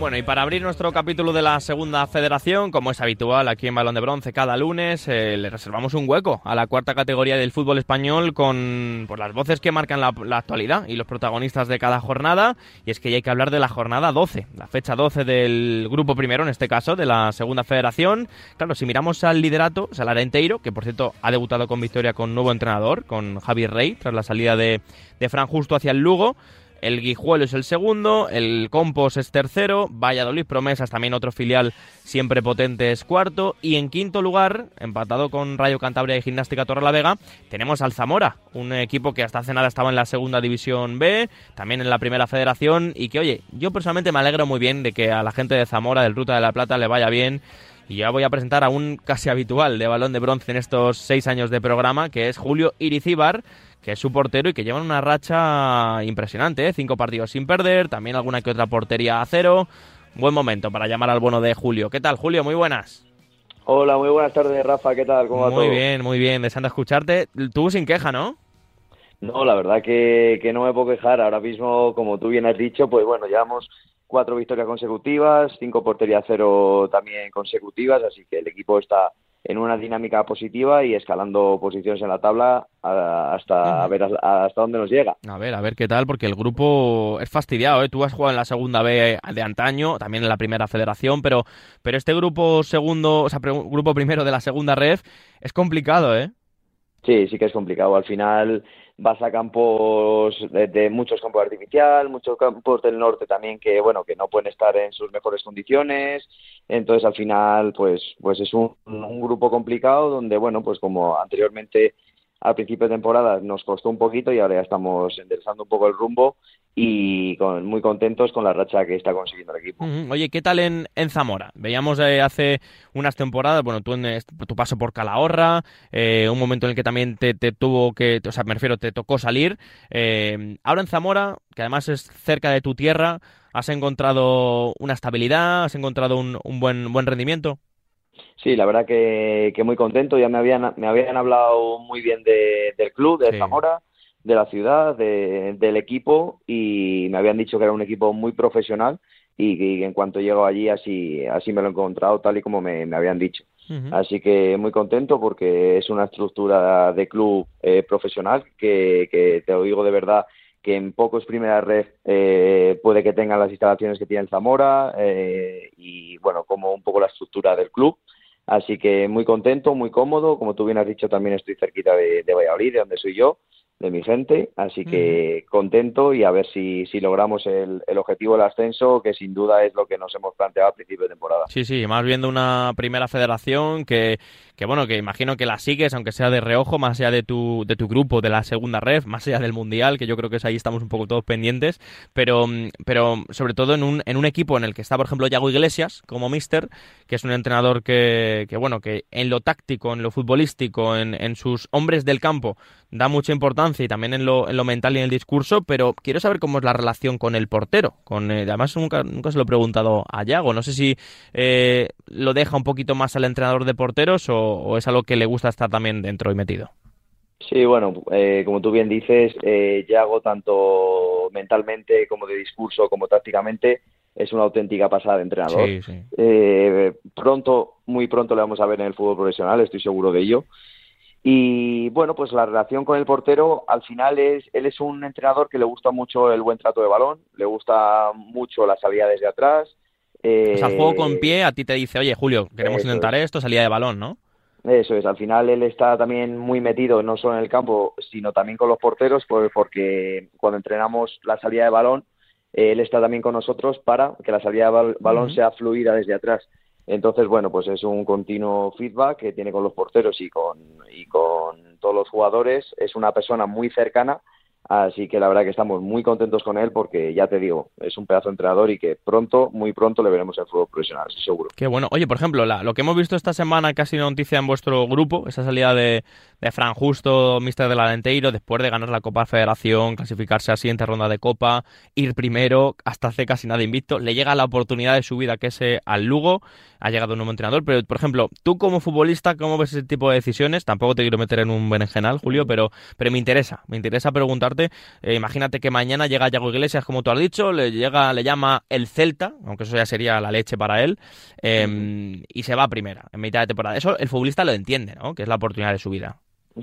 Bueno, y para abrir nuestro capítulo de la segunda federación, como es habitual aquí en Balón de Bronce cada lunes, eh, le reservamos un hueco a la cuarta categoría del fútbol español con las voces que marcan la, actualidad y los protagonistas de cada jornada. Y es que ya hay que hablar de la jornada 12, la fecha 12 del grupo primero, en este caso, de la segunda federación. Claro, si miramos al liderato, es el Arenteiro, que por cierto ha debutado con victoria con nuevo entrenador, con Javier Rey, tras la salida de, de Fran Justo hacia el Lugo. El Guijuelo es el segundo, el Compos es tercero, Valladolid Promesas, también otro filial siempre potente, es cuarto. Y en quinto lugar, empatado con Rayo Cantabria y Gimnástica Torrelavega, tenemos al Zamora, un equipo que hasta hace nada estaba en la segunda división B, también en la primera federación. Y que, oye, yo personalmente me alegro muy bien de que a la gente de Zamora, del Ruta de la Plata, le vaya bien. Y ya voy a presentar a un casi habitual de balón de bronce en estos seis años de programa, que es Julio Iricíbar que es su portero y que llevan una racha impresionante, ¿eh? cinco partidos sin perder, también alguna que otra portería a cero. Buen momento para llamar al bueno de Julio. ¿Qué tal, Julio? Muy buenas. Hola, muy buenas tardes, Rafa. ¿Qué tal? ¿Cómo va muy todo? bien, muy bien. Deseando escucharte. Tú sin queja, ¿no? No, la verdad que, que no me puedo quejar. Ahora mismo, como tú bien has dicho, pues bueno, llevamos cuatro victorias consecutivas, cinco porterías a cero también consecutivas, así que el equipo está en una dinámica positiva y escalando posiciones en la tabla hasta a ver hasta dónde nos llega. A ver, a ver qué tal, porque el grupo es fastidiado, ¿eh? Tú has jugado en la segunda B de antaño, también en la primera federación, pero, pero este grupo segundo, o sea, grupo primero de la segunda ref es complicado, ¿eh? Sí, sí que es complicado. Al final vas a campos de, de, muchos campos artificial, muchos campos del norte también que bueno que no pueden estar en sus mejores condiciones. Entonces al final pues pues es un, un grupo complicado donde bueno pues como anteriormente al principio de temporada nos costó un poquito y ahora ya estamos enderezando un poco el rumbo y con, muy contentos con la racha que está consiguiendo el equipo. Oye, ¿qué tal en, en Zamora? Veíamos eh, hace unas temporadas, bueno, tú en tu paso por Calahorra, eh, un momento en el que también te, te, tuvo que, o sea, me refiero, te tocó salir. Eh, ahora en Zamora, que además es cerca de tu tierra, ¿has encontrado una estabilidad? ¿Has encontrado un, un buen, buen rendimiento? Sí, la verdad que, que, muy contento. Ya me habían, me habían hablado muy bien de, del club, de sí. Zamora, de la ciudad, de, del equipo y me habían dicho que era un equipo muy profesional y, y en cuanto llego allí así, así me lo he encontrado tal y como me, me habían dicho. Uh -huh. Así que muy contento porque es una estructura de club eh, profesional que, que, te lo digo de verdad que en pocos primeras red eh, puede que tengan las instalaciones que tiene el Zamora eh, y bueno, como un poco la estructura del club. Así que muy contento, muy cómodo. Como tú bien has dicho, también estoy cerquita de, de Valladolid, de donde soy yo, de mi gente. Así que contento y a ver si, si logramos el, el, objetivo del ascenso, que sin duda es lo que nos hemos planteado a principio de temporada. Sí, sí, más viendo una primera federación que, que bueno, que imagino que la sigues, aunque sea de reojo, más allá de tu, de tu grupo, de la segunda red, más allá del Mundial, que yo creo que es ahí estamos un poco todos pendientes, pero, pero sobre todo en un, en un equipo en el que está, por ejemplo, Yago Iglesias como mister, que es un entrenador que, que bueno, que en lo táctico, en lo futbolístico, en, en sus hombres del campo, da mucha importancia y también en lo, en lo mental y en el discurso, pero quiero saber cómo es la relación con el portero. Con, eh, además, nunca, nunca se lo he preguntado a Yago. No sé si eh, lo deja un poquito más al entrenador de porteros o, o, es algo que le gusta estar también dentro y metido. Sí, bueno, eh, como tú bien dices, eh, Yago, tanto mentalmente como de discurso, como tácticamente, es una auténtica pasada de entrenador. Sí, sí. Eh, pronto, muy pronto le vamos a ver en el fútbol profesional, estoy seguro de ello. Y bueno, pues la relación con el portero, al final es, él es un entrenador que le gusta mucho el buen trato de balón, le gusta mucho la salida desde atrás. Eh, o sea, juego con pie, a ti te dice, oye, Julio, queremos intentar es. esto, salida de balón, ¿no? Eso es, al final él está también muy metido, no solo en el campo, sino también con los porteros, porque cuando entrenamos la salida de balón, él está también con nosotros para que la salida de balón uh -huh. sea fluida desde atrás. Entonces, bueno, pues es un continuo feedback que tiene con los porteros y con, y con todos los jugadores. Es una persona muy cercana, así que la verdad que estamos muy contentos con él porque, ya te digo, es un pedazo de entrenador y que pronto, muy pronto le veremos en fútbol profesional, seguro. Qué bueno. Oye, por ejemplo, la, lo que hemos visto esta semana, casi noticia en vuestro grupo, esa salida de, de Fran Justo, mister del Alenteiro, después de ganar la Copa Federación, clasificarse a siguiente ronda de Copa, ir primero, hasta hace casi nada invicto, le llega la oportunidad de su vida que es eh, al Lugo, ha llegado un nuevo entrenador, pero por ejemplo, tú como futbolista, ¿cómo ves ese tipo de decisiones? Tampoco te quiero meter en un berenjenal, Julio, pero, pero me interesa, me interesa preguntarte eh, imagínate que mañana llega Yago Iglesias, como tú has dicho, le llega, le llama el Celta, aunque eso ya sería la leche para él, em, y se va a primera en mitad de temporada. Eso el futbolista lo entiende, ¿no? Que es la oportunidad de su vida.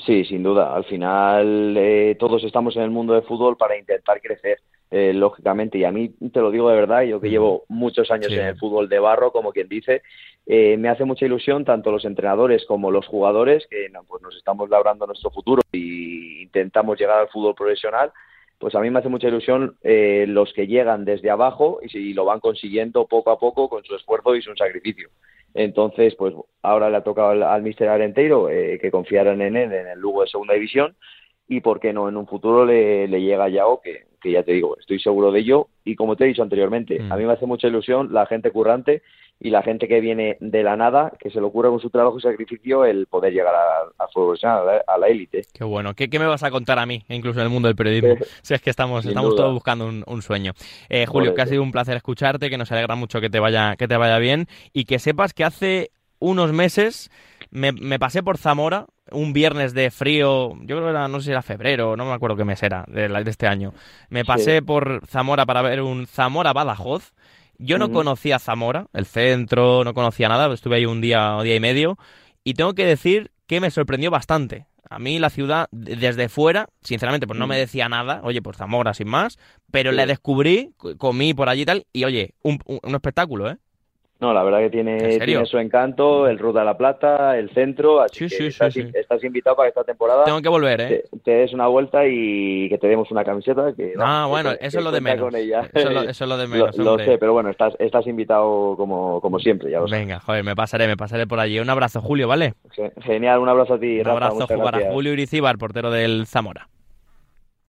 Sí, sin duda. Al final eh, todos estamos en el mundo del fútbol para intentar crecer. Eh, lógicamente, y a mí te lo digo de verdad, yo que llevo muchos años en el fútbol de barro, como quien dice, eh, me hace mucha ilusión tanto los entrenadores como los jugadores, que pues nos estamos labrando nuestro futuro y intentamos llegar al fútbol profesional, pues a mí me hace mucha ilusión eh, los que llegan desde abajo y, si lo van consiguiendo poco a poco con su esfuerzo y su sacrificio. Entonces, pues ahora le ha tocado al, al Mister Arenteiro que confiaran en él en el Lugo de Segunda División y por qué no en un futuro le, le llega a Yao que, que ya te digo, estoy seguro de ello. Y como te he dicho anteriormente, a mí me hace mucha ilusión la gente currante y la gente que viene de la nada, que se le ocurre con su trabajo y sacrificio el poder llegar a, a, a la élite. Qué bueno. ¿Qué, ¿Qué, me vas a contar a mí, incluso en el mundo del periodismo? si es que estamos, estamos todos buscando un, un sueño. Eh, Julio, que ha sido un placer escucharte, que nos alegra mucho que te vaya, que te vaya bien y que sepas que hace unos meses me, me pasé por Zamora un viernes de frío, yo creo que era, no sé si era febrero, no me acuerdo qué mes era de, de este año. Me pasé por Zamora para ver un Zamora Badajoz. Yo no conocía Zamora, el centro, no conocía nada, estuve ahí un día, un día y medio, y tengo que decir que me sorprendió bastante. A mí la ciudad, desde fuera, sinceramente, pues no me decía nada, oye, pues Zamora sin más, pero la descubrí, comí por allí y tal, y oye, un, un espectáculo, ¿eh? No, la verdad que tiene, tiene su encanto, el Ruta de la Plata, el centro, así que estás, invitado para esta temporada. Tengo que volver, ¿eh? Te, des una vuelta y que te demos una camiseta. Que, ah, bueno, eso, es lo de menos. Eso, es lo, de menos. lo, sé, pero bueno, estás, estás invitado como, como siempre, ya Venga, joder, me pasaré, me pasaré por allí. Un abrazo, Julio, ¿vale? Genial, un abrazo a ti. Un abrazo para Julio Iricíbar, portero del Zamora.